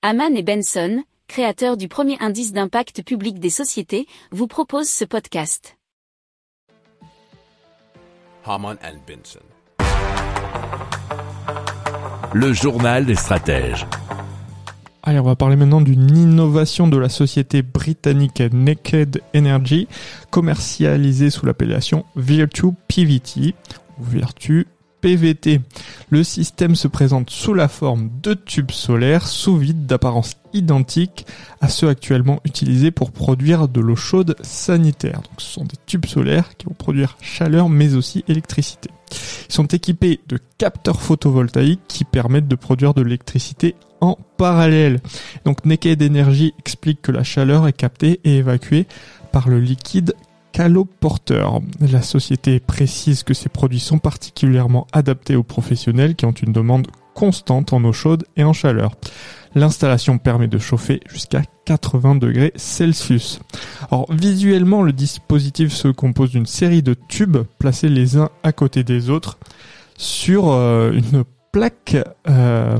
Haman et Benson, créateurs du premier indice d'impact public des sociétés, vous proposent ce podcast. Haman and Benson. Le journal des stratèges. Allez, on va parler maintenant d'une innovation de la société britannique Naked Energy, commercialisée sous l'appellation Virtue PVT, ou Virtue PVT. Le système se présente sous la forme de tubes solaires sous vide d'apparence identique à ceux actuellement utilisés pour produire de l'eau chaude sanitaire. Donc ce sont des tubes solaires qui vont produire chaleur mais aussi électricité. Ils sont équipés de capteurs photovoltaïques qui permettent de produire de l'électricité en parallèle. Donc Naked Energy explique que la chaleur est captée et évacuée par le liquide caloporteur. La société précise que ces produits sont particulièrement adaptés aux professionnels qui ont une demande constante en eau chaude et en chaleur. L'installation permet de chauffer jusqu'à 80 degrés Celsius. Alors visuellement, le dispositif se compose d'une série de tubes placés les uns à côté des autres sur euh, une plaque euh,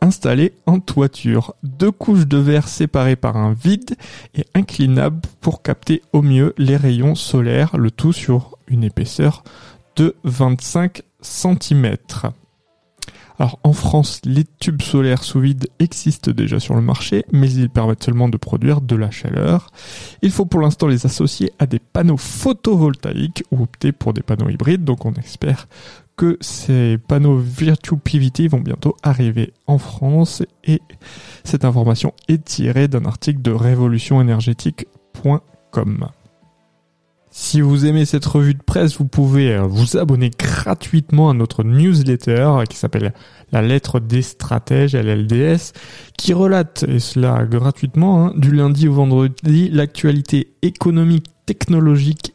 installée en toiture. Deux couches de verre séparées par un vide et inclinables pour capter au mieux les rayons solaires, le tout sur une épaisseur de 25 cm. Alors en France, les tubes solaires sous vide existent déjà sur le marché, mais ils permettent seulement de produire de la chaleur. Il faut pour l'instant les associer à des panneaux photovoltaïques ou opter pour des panneaux hybrides, donc on espère que ces panneaux Virtue PVT vont bientôt arriver en France et cette information est tirée d'un article de révolutionénergétique.com. Si vous aimez cette revue de presse, vous pouvez euh, vous abonner gratuitement à notre newsletter qui s'appelle La lettre des stratèges, LLDS, qui relate, et cela gratuitement, hein, du lundi au vendredi, l'actualité économique, technologique